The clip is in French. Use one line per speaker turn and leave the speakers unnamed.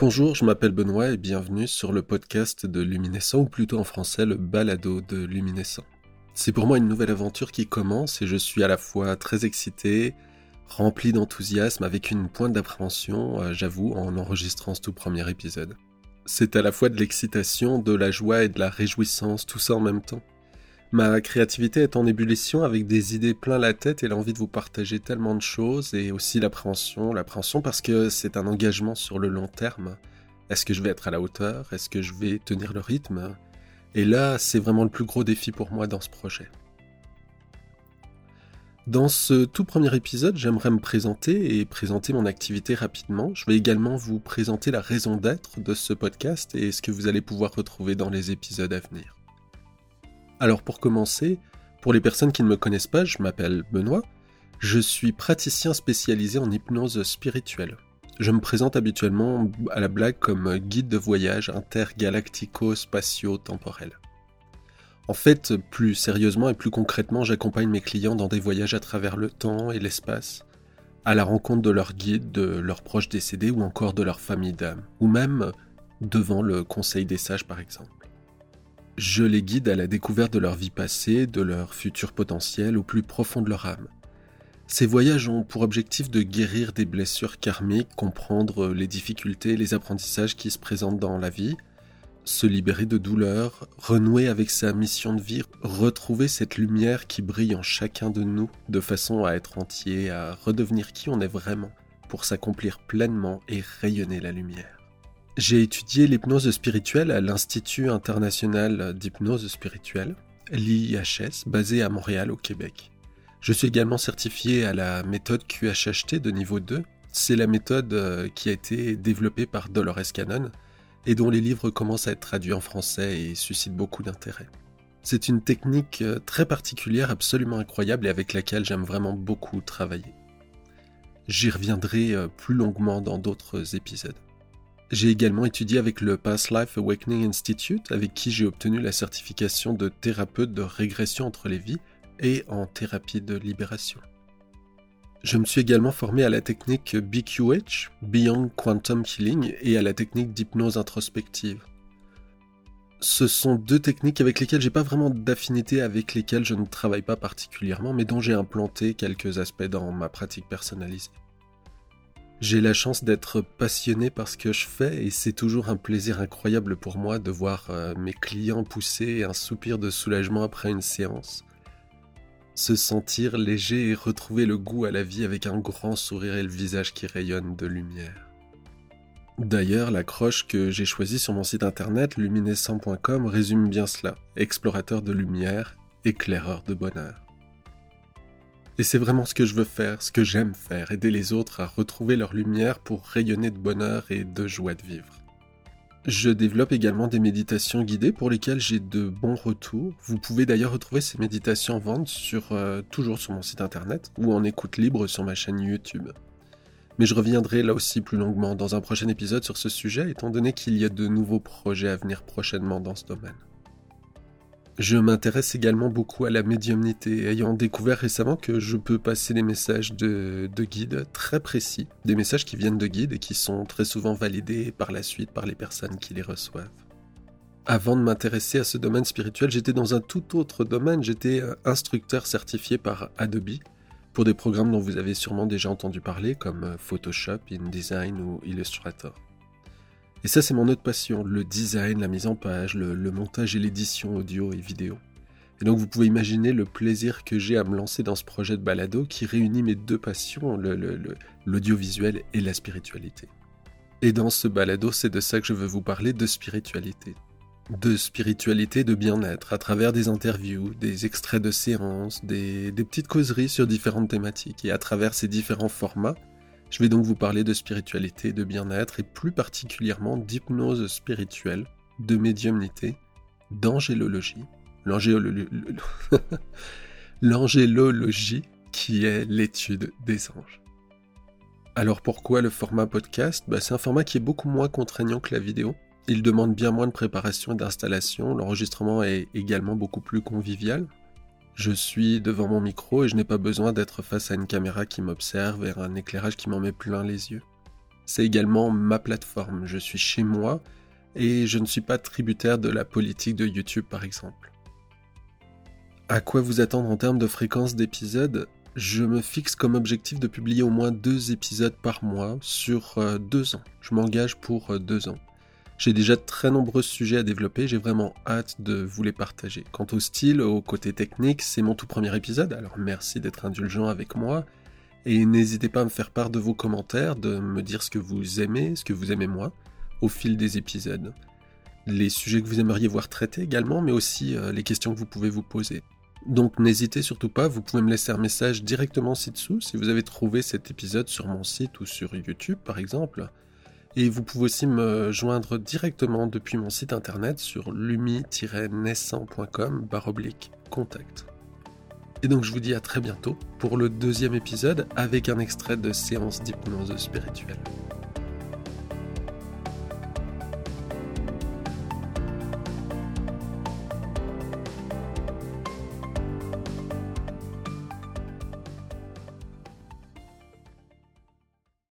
Bonjour, je m'appelle Benoît et bienvenue sur le podcast de Luminescent, ou plutôt en français le balado de Luminescent. C'est pour moi une nouvelle aventure qui commence et je suis à la fois très excité, rempli d'enthousiasme, avec une pointe d'appréhension, euh, j'avoue, en enregistrant ce tout premier épisode. C'est à la fois de l'excitation, de la joie et de la réjouissance, tout ça en même temps. Ma créativité est en ébullition avec des idées plein la tête et l'envie de vous partager tellement de choses et aussi l'appréhension, l'appréhension parce que c'est un engagement sur le long terme. Est-ce que je vais être à la hauteur? Est-ce que je vais tenir le rythme? Et là, c'est vraiment le plus gros défi pour moi dans ce projet. Dans ce tout premier épisode, j'aimerais me présenter et présenter mon activité rapidement. Je vais également vous présenter la raison d'être de ce podcast et ce que vous allez pouvoir retrouver dans les épisodes à venir. Alors pour commencer, pour les personnes qui ne me connaissent pas, je m'appelle Benoît, je suis praticien spécialisé en hypnose spirituelle. Je me présente habituellement à la blague comme guide de voyage intergalactico-spatio-temporel. En fait, plus sérieusement et plus concrètement, j'accompagne mes clients dans des voyages à travers le temps et l'espace, à la rencontre de leurs guides, de leurs proches décédés ou encore de leur famille d'âme, ou même devant le Conseil des sages par exemple. Je les guide à la découverte de leur vie passée, de leur futur potentiel, au plus profond de leur âme. Ces voyages ont pour objectif de guérir des blessures karmiques, comprendre les difficultés les apprentissages qui se présentent dans la vie, se libérer de douleurs, renouer avec sa mission de vie, retrouver cette lumière qui brille en chacun de nous de façon à être entier, à redevenir qui on est vraiment pour s'accomplir pleinement et rayonner la lumière. J'ai étudié l'hypnose spirituelle à l'Institut international d'hypnose spirituelle, l'IHS, basé à Montréal au Québec. Je suis également certifié à la méthode QHHT de niveau 2. C'est la méthode euh, qui a été développée par Dolores Cannon et dont les livres commencent à être traduits en français et suscitent beaucoup d'intérêt. C'est une technique euh, très particulière, absolument incroyable et avec laquelle j'aime vraiment beaucoup travailler. J'y reviendrai euh, plus longuement dans d'autres épisodes. J'ai également étudié avec le Past Life Awakening Institute, avec qui j'ai obtenu la certification de thérapeute de régression entre les vies et en thérapie de libération. Je me suis également formé à la technique BQH, Beyond Quantum Healing, et à la technique d'hypnose introspective. Ce sont deux techniques avec lesquelles j'ai pas vraiment d'affinité, avec lesquelles je ne travaille pas particulièrement, mais dont j'ai implanté quelques aspects dans ma pratique personnalisée. J'ai la chance d'être passionné par ce que je fais et c'est toujours un plaisir incroyable pour moi de voir euh, mes clients pousser un soupir de soulagement après une séance. Se sentir léger et retrouver le goût à la vie avec un grand sourire et le visage qui rayonne de lumière. D'ailleurs, l'accroche que j'ai choisie sur mon site internet luminescent.com résume bien cela. Explorateur de lumière, éclaireur de bonheur. Et c'est vraiment ce que je veux faire, ce que j'aime faire, aider les autres à retrouver leur lumière pour rayonner de bonheur et de joie de vivre. Je développe également des méditations guidées pour lesquelles j'ai de bons retours. Vous pouvez d'ailleurs retrouver ces méditations en vente sur, euh, toujours sur mon site internet ou en écoute libre sur ma chaîne YouTube. Mais je reviendrai là aussi plus longuement dans un prochain épisode sur ce sujet étant donné qu'il y a de nouveaux projets à venir prochainement dans ce domaine. Je m'intéresse également beaucoup à la médiumnité, ayant découvert récemment que je peux passer des messages de, de guides très précis, des messages qui viennent de guides et qui sont très souvent validés par la suite par les personnes qui les reçoivent. Avant de m'intéresser à ce domaine spirituel, j'étais dans un tout autre domaine, j'étais instructeur certifié par Adobe pour des programmes dont vous avez sûrement déjà entendu parler comme Photoshop, InDesign ou Illustrator. Et ça, c'est mon autre passion, le design, la mise en page, le, montage et l'édition audio et vidéo. Et donc vous pouvez imaginer le plaisir que j'ai à me lancer dans ce projet de balado qui réunit mes deux passions, l'audiovisuel et la spiritualité. Et dans ce balado, c'est de ça que je veux vous parler, de spiritualité. De spiritualité, de bien-être, à travers des interviews, des extraits de séances, des petites causeries sur différentes thématiques. Et à travers ces différents formats, je vais donc vous parler de spiritualité, de bien-être et plus particulièrement d'hypnose spirituelle, de médiumnité, d'angélologie. L'angélologie qui est l'étude des anges. Alors pourquoi le format podcast? Bah, C'est un format qui est beaucoup moins contraignant que la vidéo. Il demande bien moins de préparation et d'installation. L'enregistrement est également beaucoup plus convivial. Je suis devant mon micro et je n'ai pas besoin d'être face à une caméra qui m'observe et un éclairage qui m'en met plein les yeux. C'est également ma plateforme, je suis chez moi et je ne suis pas tributaire de la politique de YouTube par exemple. À quoi vous attendre en termes de fréquence d'épisodes? Je me fixe comme objectif de publier au moins deux épisodes par mois sur euh, deux ans. Je m'engage pour euh, deux ans. J'ai déjà très nombreux sujets à développer, j'ai vraiment hâte de vous les partager. Quant au style, au côté technique, c'est mon tout premier épisode, alors merci d'être indulgent avec moi. Et n'hésitez pas à me faire part de vos commentaires, de me dire ce que vous aimez, ce que vous aimez moi, au fil des épisodes. Les sujets que vous aimeriez voir traités également, mais aussi euh, les questions que vous pouvez vous poser. Donc n'hésitez surtout pas, vous pouvez me laisser un message directement ci-dessous si vous avez trouvé cet épisode sur mon site ou sur YouTube par exemple. Et vous pouvez aussi me joindre directement depuis mon site internet sur lumi-naissant.com oblique contact. Et donc je vous dis à très bientôt pour le deuxième épisode avec un extrait de séance d'hypnose spirituelle.